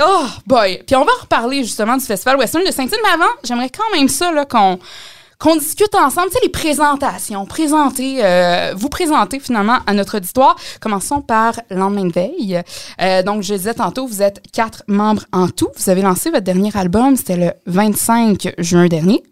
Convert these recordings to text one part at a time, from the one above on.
Oh boy! Puis on va reparler justement du Festival Western de Saint-Tite, mais avant, j'aimerais quand même ça là, qu'on qu'on discute ensemble, tu sais, les présentations, présenter, euh, vous présenter finalement à notre auditoire. Commençons par lendemain de veille. Euh, donc, je disais tantôt, vous êtes quatre membres en tout. Vous avez lancé votre dernier album, c'était le 25 juin dernier.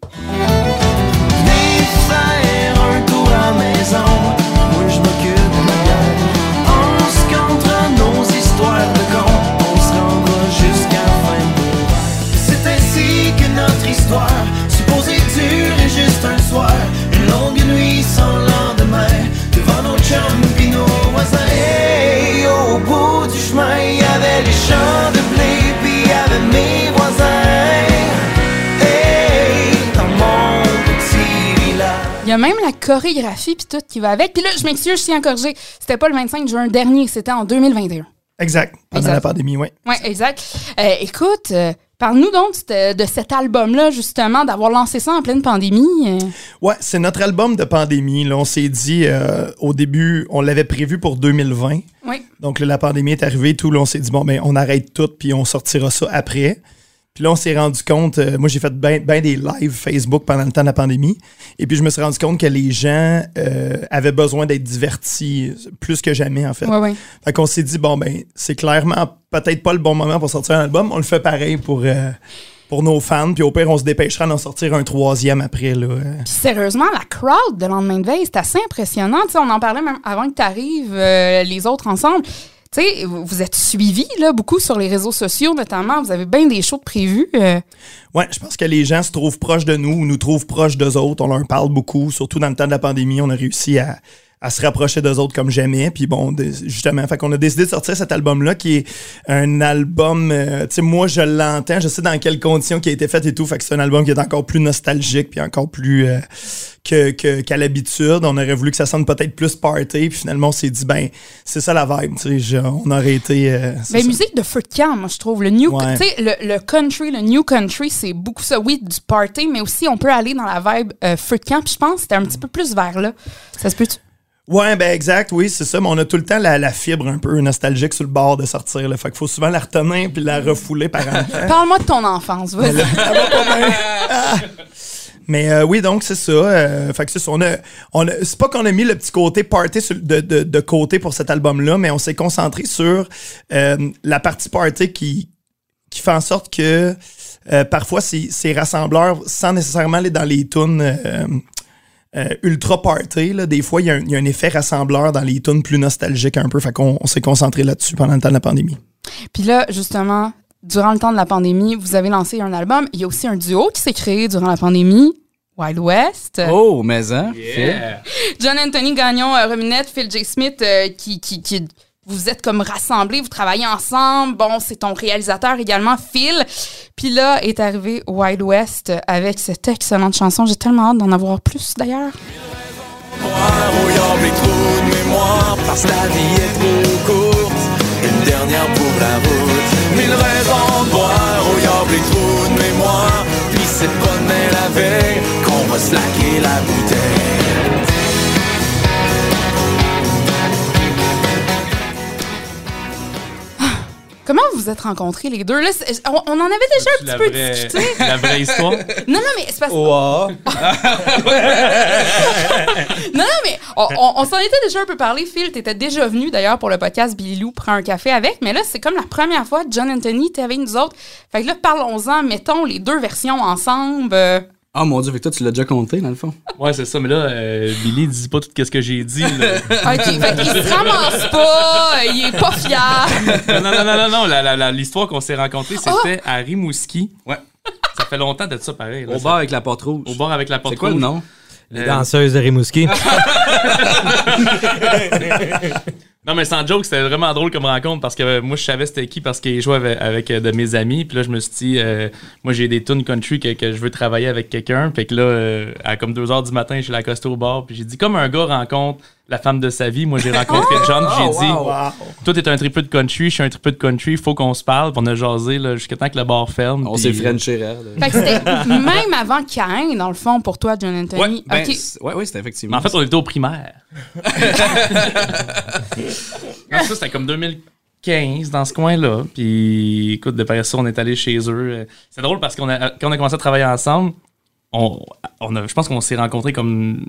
La chorégraphie puis tout qui va avec. Puis là, je m'excuse, je tiens à corriger. C'était pas le 25 juin dernier, c'était en 2021. Exact. Pendant Exact. la pandémie, oui. Oui, exact. Euh, écoute, euh, parle-nous donc de, cet album-là, justement, d'avoir lancé ça en pleine pandémie. euh. Ouais, c'est notre album de pandémie. Là, on s'est dit euh, au début, on l'avait prévu pour 2020. Oui. Donc là, la pandémie est arrivée, tout. Là, on s'est dit, bon, ben, on arrête tout, puis on sortira ça après. Puis là, on s'est rendu compte, euh, moi, j'ai fait bien des lives Facebook pendant le temps de la pandémie. Et puis, je me suis rendu compte que les gens euh, avaient besoin d'être divertis plus que jamais, en fait. Ouais, ouais. Fait qu'on s'est dit, bon, ben, c'est clairement peut-être pas le bon moment pour sortir un album. On le fait pareil pour, euh, pour nos fans. Puis au pire, on se dépêchera d'en sortir un troisième après, là. Puis sérieusement, la crowd de lendemain de veille, c'est assez impressionnant. Tu sais, on en parlait même avant que tu arrives, les autres ensemble. Tu sais, vous êtes suivis là, beaucoup sur les réseaux sociaux, notamment. Vous avez bien des shows prévus. euh. Ouais, je pense que les gens se trouvent proches de nous ou nous trouvent proches d'eux autres. On leur parle beaucoup, surtout dans le temps de la pandémie. On a réussi à, à se rapprocher d'eux autres comme jamais. Puis bon, justement, fait qu'on a décidé de sortir cet album-là qui est un album, euh, tu sais, moi je l'entends, je sais dans quelles conditions qui a été fait et tout. Fait que c'est un album qui est encore plus nostalgique puis encore plus euh, que, que- qu'à l'habitude. On aurait voulu que ça sonne peut-être plus party. Puis finalement, on s'est dit, ben, c'est ça la vibe. Tu sais, on aurait été. euh, Ben, ça. musique de feu de camp, moi, je trouve. Le new, Ouais. tu sais, le, le country, le new country, c'est beaucoup ça. Oui, du party, mais aussi on peut aller dans la vibe euh, feu de camp. Puis je pense que c'était un petit peu plus vers là. Ça se peut-tu? Ouais, ben exact, oui, c'est ça. Mais on a tout le temps la, la fibre un peu nostalgique sur le bord de sortir. Là. Fait qu'il faut souvent la retenir puis la refouler par en temps. Parle-moi de ton enfance, vas-y. Ça va pas bien. Ah! Mais euh, oui, donc c'est ça. Euh, fait que c'est ça. On a, on a- c'est pas qu'on a mis le petit côté party sur- de, de- de côté pour cet album-là, mais on s'est concentré sur euh, la partie party qui, qui fait en sorte que euh, parfois ces, ces rassembleurs, sans nécessairement aller dans les tunes euh, ultra party, là, des fois il y, a un- il y a un effet rassembleur dans les tunes plus nostalgiques un peu. Fait qu'on on s'est concentré là-dessus pendant le temps de la pandémie. Puis là, justement, durant le temps de la pandémie, vous avez lancé un album. Il y a aussi un duo qui s'est créé durant la pandémie. Wild West. Oh, mais hein? John Anthony Gagnon, euh, Rominette, Phil J. Smith, euh, qui, qui, qui- vous êtes comme rassemblés, vous travaillez ensemble. Bon, c'est ton réalisateur également, Phil. Puis là est arrivé Wild West avec cette excellente chanson. J'ai tellement hâte d'en avoir plus d'ailleurs. Parce la vie est trop courte Une dernière pour la route Mille raisons de boire au yard les trous de mémoire Puis c'est pas demain la veille Qu'on va slacker la bouteille Comment vous vous êtes rencontrés les deux? Là, c'est- on, on en avait déjà un petit peu vraie, discuté. la vraie histoire? Non, non, mais c'est parce Oh, Non, non, mais on, on- on s'en était déjà un peu parlé. Phil, t'étais déjà venu d'ailleurs pour le podcast Billy Lou prend un café avec, mais là, c'est comme la première fois que John Anthony était avec nous autres. Fait que là, parlons-en, mettons les deux versions ensemble. Euh, Oh mon dieu, fait que toi, tu l'as déjà compté, dans le fond. Ouais, c'est ça. Mais là, euh, Billy, dis pas tout ce que j'ai dit. là. OK, fait qu'il se ramasse pas, il est pas fier. non, non, non, non, non, non. L'histoire qu'on s'est rencontrés, c'était à Rimouski. Ouais. Ça fait longtemps de ça, pareil. là. Au bar avec la porte rouge. Au bar avec la porte C'est quoi le rouge. nom? Les Euh, danseuses de Rimouski. Non, mais sans joke, c'était vraiment drôle comme rencontre parce que euh, moi, je savais c'était qui parce qu'il jouait avec, avec, euh, de mes amis. Puis là, je me suis dit, euh, moi, j'ai des tunes country que, que je veux travailler avec quelqu'un. Fait que là, euh, à comme 2 heures du matin, je suis accosté au bar. Puis j'ai dit, comme un gars rencontre la femme de sa vie, moi, j'ai rencontré John. Puis j'ai dit, toi, t'es un tripeux de country, je suis un tripeux de country, faut qu'on se parle. Puis on a jasé là, jusqu'à temps que le bar ferme. On s'est frenché. Fait que c'était même avant Cain, dans le fond, pour toi, John Anthony. Ouais, ben, ouais, c'était effectivement. Mais en fait, on était au primaire. ça, c'était comme 2000 15 dans ce coin-là. Puis écoute, de par ça, on est allé chez eux. C'est drôle parce qu'on a, quand on a commencé à travailler ensemble, on, je pense qu'on s'est rencontrés comme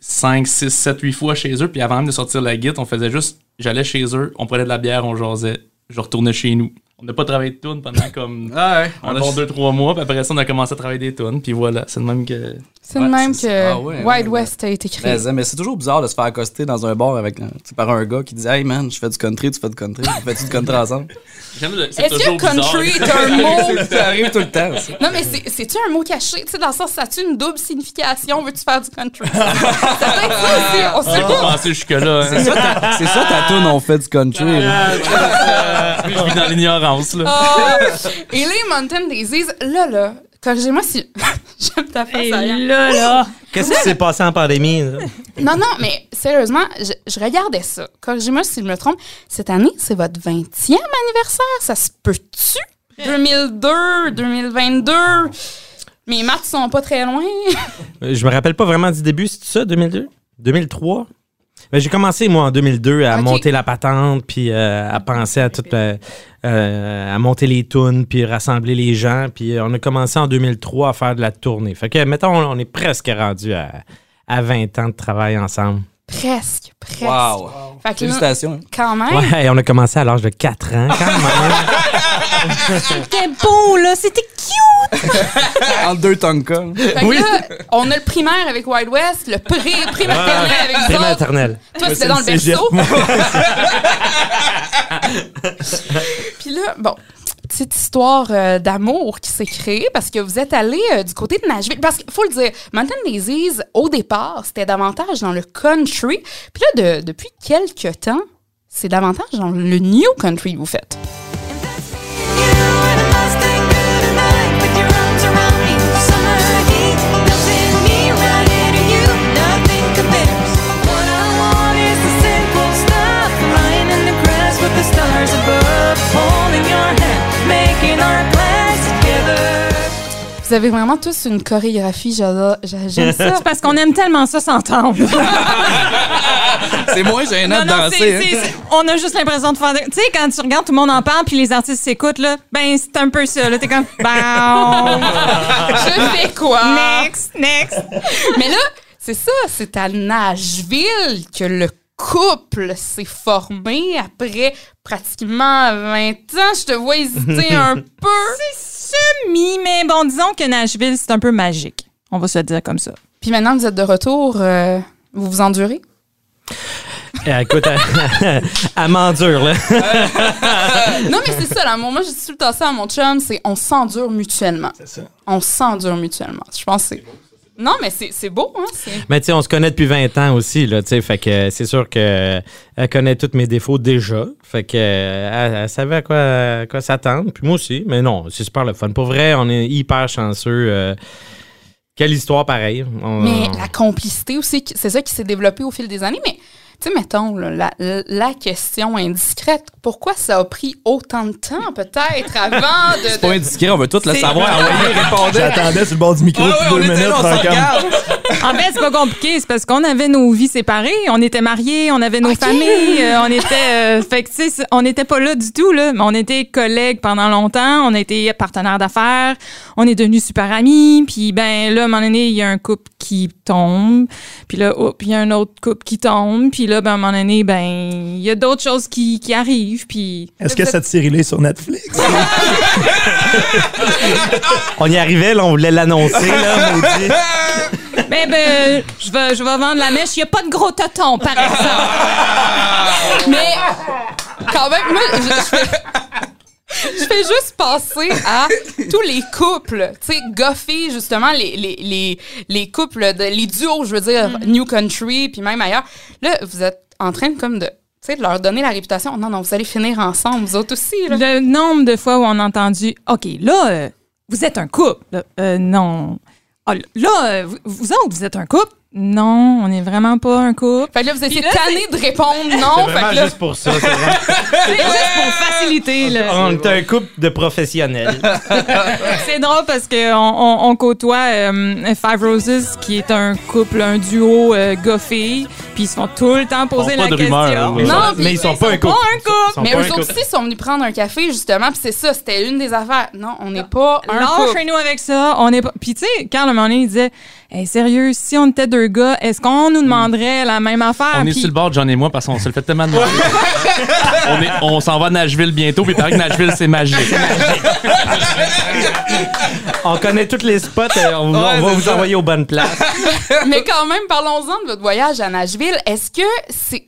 5, 6, 7, 8 fois chez eux. Puis avant même de sortir la guide, on faisait juste, j'allais chez eux, on prenait de la bière, on jasait. Je retournais chez nous. On n'a pas travaillé de tunes pendant comme Ah ouais. un On a- bon 2-3 mois. Puis après ça, on a commencé à travailler des tunes. Puis voilà, c'est le même que. C'est Ouais, le même que. Ah ouais, Wild ouais, West a été créé. Mais, mais c'est toujours bizarre de se faire accoster dans un bar avec, tu par un gars qui dit Hey man, je fais du country, tu fais du country, on fait du country ensemble. J'aime le- c'est Est-ce que country est un mot? ça arrive tout le temps. ça. Non, mais c'est- c'est-tu un mot caché? Tu sais, dans le sens, ça a-tu une double signification? Veux-tu faire du country? ça peut être ça aussi, on sait pas pensé jusque-là. hein. C'est ça, ta- tune, on fait du country. là. Je vis dans l'ignorance, là. Ah! Et les Mountain Daisies, là, là, corrigez-moi si... J'aime ta face, Et là, là. Qu'est-ce qui s'est passé en pandémie? là? Non, non, mais sérieusement, je, je regardais ça. Corrigez-moi si je me trompe. Cette année, c'est votre 20e anniversaire. Ça se peut-tu? 2002, 2022. Mes maths sont pas très loin. Je me rappelle pas vraiment du début, c'est ça, 2002? 2003? Ben, j'ai commencé, moi, en 2002, à monter la patente, puis euh, à penser à tout, euh, euh, à monter les tunes, puis rassembler les gens. Puis on a commencé en 2003 à faire de la tournée. Fait que, mettons, on est presque rendu à, à 20 ans de travail ensemble. Presque, presque. Wow. Fait que là, Félicitations. quand même. Ouais, et on a commencé à l'âge de 4 ans, quand même. C'était beau, là. C'était cute. Entre deux Tonka. Fait que là, on a le primaire avec Wild West, le pré, pré-maternel avec vous autres. Prématernelle. Toi, Ouais, c'était c'est dans le berceau. Puis là, bon, petite histoire euh, d'amour qui s'est créée parce que vous êtes allé euh, du côté de Nashville. Parce qu'il faut le dire, Mountain Daisies, au départ, c'était davantage dans le country. Puis là, de- depuis quelques temps, c'est davantage dans le new country que vous faites. Vous avez vraiment tous une chorégraphie, j'aime ça. C'est parce qu'on aime tellement ça s'entendre. C'est moins gênant Non, de non, danser. c'est- hein. on a juste l'impression de faire. Tu sais, quand tu regardes, tout le monde en parle, puis les artistes s'écoutent, là, ben, c'est un peu ça. Là, t'es comme, bon, Je fais quoi? next, next. Mais là, c'est ça, c'est à Nashville que le couple s'est formé après pratiquement 20 ans. Je te vois hésiter un peu. Semi, mais bon, disons que Nashville, c'est un peu magique. On va se le dire comme ça. Puis maintenant que vous êtes de retour, euh, vous vous endurez? Eh, écoute, elle, elle m'endure, là. Non, mais c'est ça, l'amour. Moi, je dis tout le temps ça à mon chum, c'est on s'endure mutuellement. C'est ça. On s'endure mutuellement. Je pense que c'est... Non, mais c'est beau, hein? Mais tu sais, on se connaît depuis 20 ans aussi, là, tu sais, fait que c'est sûr que elle connaît tous mes défauts déjà. Fait que euh, elle, elle savait à quoi, quoi s'attendre. Puis moi aussi, mais non, c'est super le fun. Pour vrai, on est hyper chanceux. euh, quelle histoire pareille. On- Mais la complicité aussi, c'est ça qui s'est développé au fil des années. Mais, tu sais, mettons, là, la, la question indiscrète, pourquoi ça a pris autant de temps, peut-être, avant de... C'est pas indiscret, on veut tout le savoir. J'attendais sur le bord du micro Ouais, depuis ouais, on deux minutes. là, on regarde. En fait, c'est pas compliqué. C'est parce qu'on avait nos vies séparées. On était mariés, on avait nos familles. euh, on était. euh, fait que, tu sais, c'est- on n'était pas là du tout, là. Mais on était collègues pendant longtemps. On était partenaires d'affaires. On est devenus super amis. Puis, ben, là, à un moment donné, il y a un couple qui tombe. Puis là, hop, il y a un autre couple qui tombe. Puis là, ben, à un moment donné, ben, il y a d'autres choses qui, qui arrivent. Puis. Est-ce que cette série-là est sur Netflix? On y arrivait, là, on voulait l'annoncer, là, maudit. Ben, ben, je vais, je vais vendre la mèche. Il n'y a pas de gros totons, par exemple. Mais, quand même, moi, je, je fais... Je fais juste penser à tous les couples, tu sais, goffés, justement, les, les, les, les couples, de, les duos, je veux dire, New Country, puis même ailleurs. Là, vous êtes en train de, comme de, tu sais, de leur donner la réputation. Non, non, vous allez finir ensemble, vous autres aussi, là. Le nombre de fois où on a entendu OK, là, euh, vous êtes un couple. Euh, non. Ah, là, vous, vous autres, vous êtes un couple? Non, on n'est vraiment pas un couple. Fait que là, vous étiez là, tanné de répondre non. C'est Fait vraiment que là, juste pour ça. c'est vraiment- juste pour faciliter. là. On est un couple de professionnels. C'est drôle parce qu'on on, on côtoie euh, Five Roses, qui est un couple, un duo euh, goffé. Puis ils se font tout le temps poser pas la de question. rumeurs, là. Non, mais ils sont pas un Pas couple. Mais pas eux autres aussi sont venus prendre un café, justement, puis c'est ça, c'était une des affaires. Non, on n'est pas un couple. chez nous avec ça. On est pas. Puis tu sais, Carl, à un moment donné, il disait Hey, sérieux, si on était deux gars, est-ce qu'on nous demanderait la même affaire? On est Puis- sur le bord, John et moi, parce qu'on se le fait tellement demander. on est- on s'en va à Nashville bientôt, puis il paraît que Nashville, c'est magique. On connaît tous les spots, euh, on, va- on va vous envoyer aux bonnes places. Mais quand même, parlons-en de votre voyage à Nashville. Est-ce que c'est.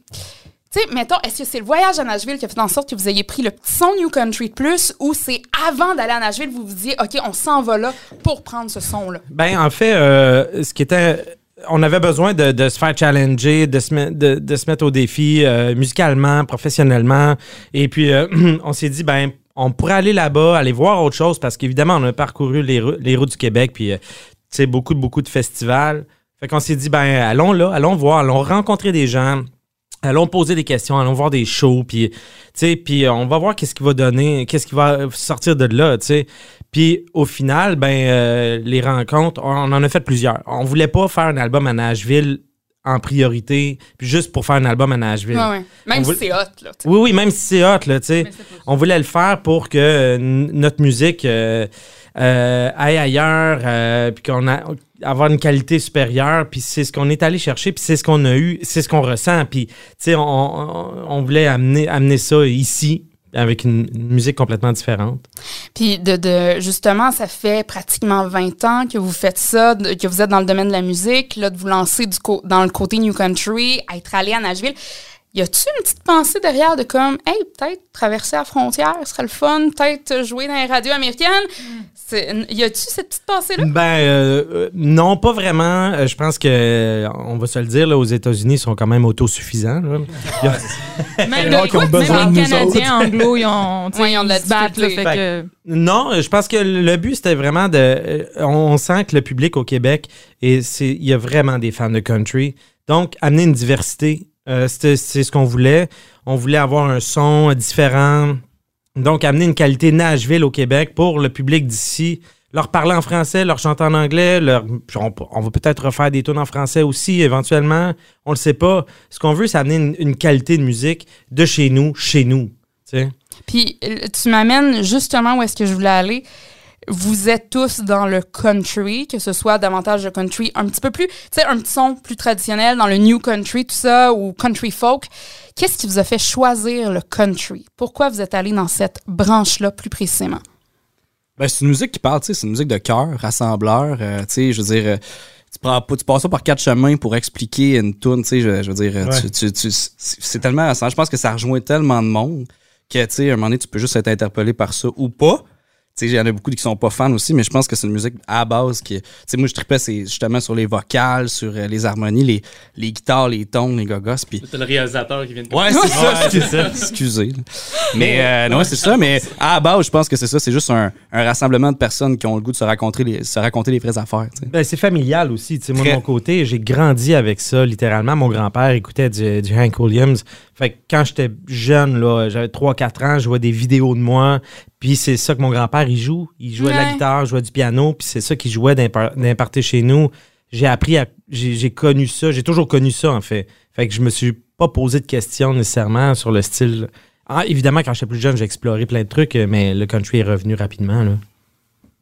Tu sais, mettons, est-ce que c'est le voyage à Nashville qui a fait en sorte que vous ayez pris le petit son New Country Plus ou c'est avant d'aller à Nashville, vous vous disiez, OK, on s'en va là pour prendre ce son-là? Ben, en fait, euh, ce qui était. On avait besoin de, se faire challenger, de se, de, se mettre au défi euh, musicalement, professionnellement. Et puis, euh, on s'est dit, ben, on pourrait aller là-bas, aller voir autre chose, parce qu'évidemment, on a parcouru les, les routes du Québec, puis, tu sais, beaucoup, beaucoup de festivals. Fait qu'on s'est dit, ben, allons là, allons voir, allons rencontrer des gens. Allons poser des questions, allons voir des shows, puis, tu sais, puis on va voir qu'est-ce qui va donner, qu'est-ce qui va sortir de là, tu sais. Puis au final, ben, euh, les rencontres, on, en a fait plusieurs. On voulait pas faire un album à Nashville en priorité, puis juste pour faire un album à Nashville. Ouais, ouais. Même si c'est hot, là. Oui, oui, même si c'est hot, là, tu sais. On voulait le faire pour que euh, notre musique euh, euh, aille ailleurs, euh, puis qu'on a avoir une qualité supérieure, puis c'est ce qu'on est allé chercher, puis c'est ce qu'on a eu, c'est ce qu'on ressent, puis tu sais, on, on, voulait amener, amener ça ici avec une, musique complètement différente. Puis de, de justement, ça fait pratiquement 20 ans que vous faites ça, que vous êtes dans le domaine de la musique, là, de vous lancer du dans le côté New Country, être allé à Nashville. Y a-tu une petite pensée derrière de comme, hey, peut-être traverser la frontière serait le fun, peut-être jouer dans les radios américaines? Y a-tu cette petite pensée-là? Ben euh, euh, non, pas vraiment. Euh, je pense que on va se le dire là, aux États-Unis, ils sont quand même autosuffisants. là. Même, besoin les Canadiens anglo, ils ont, Ouais, ils ont de la fait que- Non, je pense que le but, c'était vraiment de. On sent que le public au Québec, et c'est il y a vraiment des fans de country. Donc, amener une diversité, euh, c'est ce qu'on voulait. On voulait avoir un son différent. Donc, amener une qualité Nashville au Québec pour le public d'ici. Leur parler en français, leur chanter en anglais. Leur, on, va peut-être refaire des tunes en français aussi, éventuellement. On le sait pas. Ce qu'on veut, c'est amener une, qualité de musique de chez nous, chez nous. Puis euh, tu m'amènes justement où est-ce que je voulais aller. Vous êtes tous dans le country, que ce soit davantage de country un petit peu plus, tu sais, un petit son plus traditionnel dans le new country, tout ça, ou country folk. Qu'est-ce qui vous a fait choisir le country? Pourquoi vous êtes allé dans cette branche-là plus précisément? Ben, c'est une musique qui parle, tu sais, c'est une musique de cœur, rassembleur. euh, tu sais, je veux dire, euh, tu, prends pas, tu passes pas par quatre chemins pour expliquer une tune, tu sais, je, je veux dire, euh, Ouais. tu, tu- tu- c'est c'est tellement. Je pense que ça rejoint tellement de monde que, tu sais, à un moment donné, tu peux juste être interpellé par ça ou pas. Sais, il y en a beaucoup qui sont pas fans aussi, mais je pense que c'est une musique à base qui. Tu sais, moi, je tripais c'est justement sur les vocales, sur euh, les harmonies, les, les guitares, les tons, les gogos. Puis C'est le réalisateur qui vient de Ouais, c'est ça, c'est ça. Excusez. Mais euh, non, c'est ça. Mais à la base, je pense que c'est ça. C'est juste un, un rassemblement de personnes qui ont le goût de se raconter les, se raconter les vraies affaires. Ben, c'est familial aussi. Tu sais, moi, de mon côté, j'ai grandi avec ça, littéralement. Mon grand-père écoutait du, du Hank Williams. Fait que quand j'étais jeune, là, j'avais 3-4 ans, je jouais des vidéos de moi. Puis c'est ça que mon grand-père, il joue. Il jouait de la guitare, jouait du piano. Puis c'est ça qu'il jouait d'impa- d'imparter chez nous. J'ai appris à... J'ai connu ça. J'ai toujours connu ça, en fait. Fait que je me suis pas posé de questions nécessairement sur le style. Ah, évidemment, quand j'étais plus jeune, j'ai exploré plein de trucs, mais le country est revenu rapidement. Là.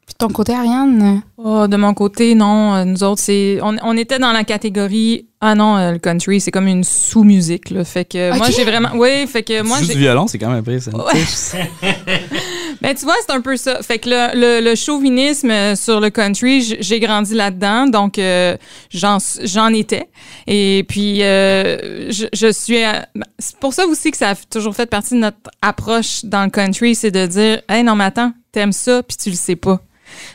Puis de ton côté, Ariane? Oh, de mon côté, non. Nous autres, c'est. On, on était dans la catégorie. Ah non, euh, le country, c'est comme une sous-musique, là. Fait que moi, j'ai vraiment. Oui, fait que moi, joues j'ai. du violon, c'est quand même impressionnant. Ouais. Ben, tu vois, c'est un peu ça. Fait que le, le, le chauvinisme euh, sur le country, j'ai grandi là-dedans, donc euh, j'en j'en étais. Et puis, euh, je, je suis... à- C'est pour ça aussi que ça a toujours fait partie de notre approche dans le country, c'est de dire « Hey, non, mais attends, t'aimes ça, puis tu le sais pas. »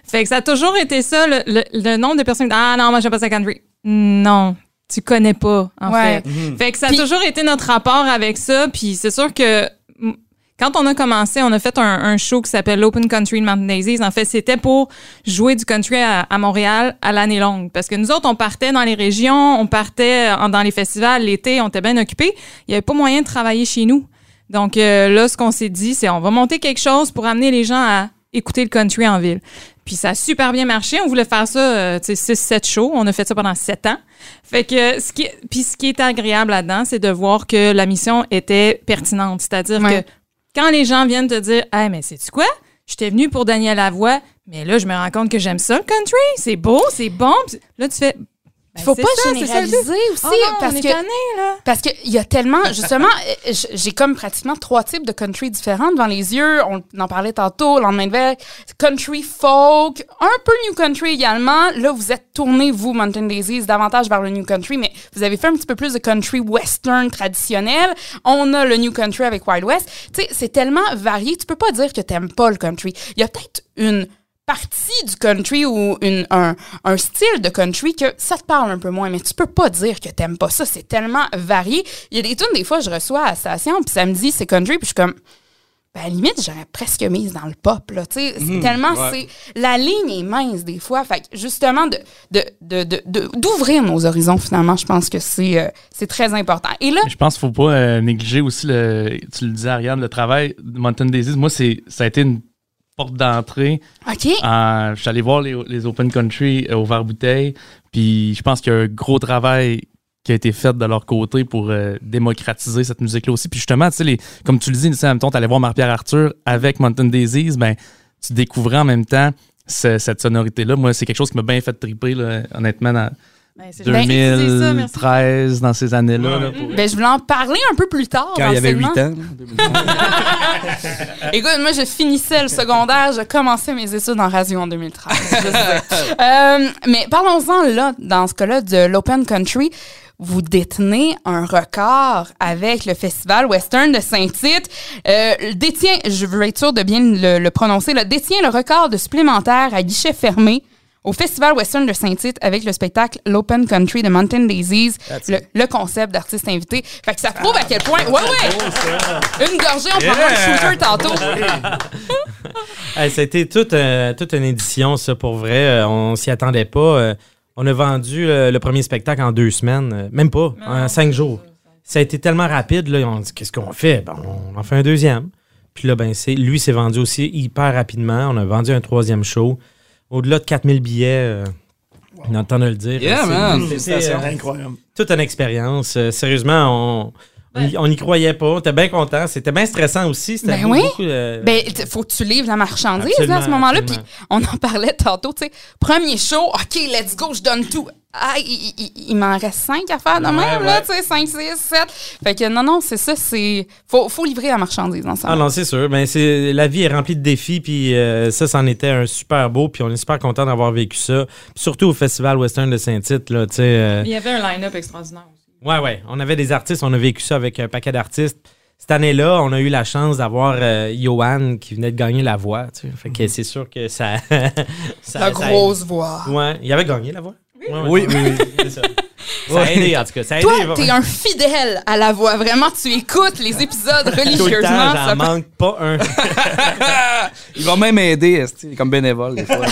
Fait que ça a toujours été ça, le, le, le nombre de personnes qui disent « Ah non, moi, j'aime pas ça country. » Non, tu connais pas, en Ouais. fait. Fait que ça a toujours été notre rapport avec ça. Puis c'est sûr que quand on a commencé, on a fait un, un show qui s'appelle l'Open Country de Mountain Daisies. En fait, c'était pour jouer du country à, à Montréal à l'année longue. Parce que nous autres, on partait dans les régions, on partait en- dans les festivals l'été, on était bien occupés. Il n'y avait pas moyen de travailler chez nous. Donc euh, là, ce qu'on s'est dit, c'est on va monter quelque chose pour amener les gens à écouter le country en ville. Puis ça a super bien marché. On voulait faire ça, euh, tu sais, 6-7 shows. On a fait ça pendant 7 ans. Fait que, ce qui, puis ce qui est agréable là-dedans, c'est de voir que la mission était pertinente. C'est-à-dire Ouais. que quand les gens viennent te dire, hey, mais sais-tu quoi? J'étais venu pour Daniel Lavoie, mais là, je me rends compte que j'aime ça, le country. C'est beau, c'est bon. Là, tu fais. Ben, Faut pas ça, le généraliser aussi Oh non, parce on est que là. Parce qu'il y a tellement, justement, j'ai comme pratiquement trois types de country différents devant les yeux. On en parlait tantôt, lendemain de veille. Country folk, un peu new country également. Là, vous êtes tourné, vous, Mountain Daisies, davantage vers le new country, mais vous avez fait un petit peu plus de country western traditionnel. On a le new country avec Wild West. Tu sais, c'est tellement varié. Tu peux pas dire que t'aimes pas le country. Il y a peut-être une partie du country ou une, un, un style de country que ça te parle un peu moins, mais tu peux pas dire que t'aimes pas ça. C'est tellement varié. Il y a des tunes, des fois, je reçois à la station, puis ça me dit c'est country, puis je suis comme. Ben, à la limite, j'aurais presque mise dans le pop, là. Tu sais, c'est tellement. c'est La ligne est mince, des fois. Fait que, justement, de, de, de, de- de- d'ouvrir nos horizons, finalement, je pense que c'est, euh, c'est très important. Et là, Je pense qu'il faut pas euh, négliger aussi, le, tu le disais, Ariane, le travail de Mountain Daisies. Moi, c'est, ça a été une porte d'entrée. OK. En- je suis allé voir les, les Open Country euh, au verre bouteille. Puis je pense qu'il y a un gros travail qui a été fait de leur côté pour euh, démocratiser cette musique-là aussi. Puis justement, tu sais, comme tu le dis, en même temps, tu allais voir Marie-Pierre Arthur avec Mountain Daisies, ben, tu découvrais en même temps ce- cette sonorité-là. Moi, c'est quelque chose qui m'a bien fait triper, là, honnêtement, dans Ben, c'est gentil que tu dises ça, merci. 2013, dans ces années-là. pour- Ben, je voulais en parler un peu plus tard. Quand dans il y avait le 8 segment. ans. Écoute, moi, je finissais le secondaire, je commençais mes études en radio en 2013. je sais. Euh, mais parlons-en là, dans ce cas-là, de l'Open Country. Vous détenez un record avec le Festival Western de Saint-Tite. Euh, détient, je veux être sûr de bien le, le prononcer, là, détient le record de supplémentaire à guichet fermé au Festival Western de Saint-Tite avec le spectacle L'Open Country de Mountain Daisies, le, le concept d'artiste invité. Fait que ça prouve à quel point... Ouais, ouais! Une gorgée, on prendra le shooter tantôt. Hey, C'était toute, euh, toute une édition, ça, pour vrai. Euh, on s'y attendait pas. Euh, on a vendu euh, le premier spectacle en deux semaines. Euh, même pas, en cinq jours. Ça a été tellement rapide, là, on dit qu'est-ce qu'on fait? Ben, on en fait un deuxième. Puis là, ben, c'est, lui s'est vendu aussi hyper rapidement. On a vendu un troisième show. Au-delà de 4000 billets, euh, on entend de le dire. Yeah, C'est- man. c'est- euh, Incroyable. toute une expérience. Euh, sérieusement, on... On y- on n'y croyait pas. On était bien contents. C'était bien stressant aussi. C'était Ben beaucoup, oui. beaucoup, euh, Ben, faut que tu livres la marchandise là, à ce moment-là. Puis on en parlait tantôt, tu sais. Premier show, OK, let's go, je donne tout. Ah, il, il- il- m'en reste cinq à faire de même, Ouais, là, ouais. tu sais, 5, 6, 7. Fait que non, non, c'est ça, c'est. Faut, faut livrer la marchandise ensemble. Ah non, c'est sûr. Ben, c'est, la vie est remplie de défis, puis euh, ça, c'en était un super beau, puis on est super content d'avoir vécu ça. Surtout au Festival Western de Saint-Tite, là, tu sais. euh, Il y avait un line-up extraordinaire aussi. ouais, ouais. On avait des artistes, on a vécu ça avec un paquet d'artistes. Cette année-là, on a eu la chance d'avoir euh, Johan qui venait de gagner la voix, tu sais. Fait que c'est sûr que ça. ça la ça grosse voix. Ouais. Il avait gagné la voix? Oui, oui, oui. C'est ça. Ça a aidé, en tout cas. Ça a aidé. Toi, t'es un fidèle à la voix. Vraiment, tu écoutes les épisodes Tout le religieusement. temps, ça j'en manque pas un. Il va même aider, comme bénévole, des fois.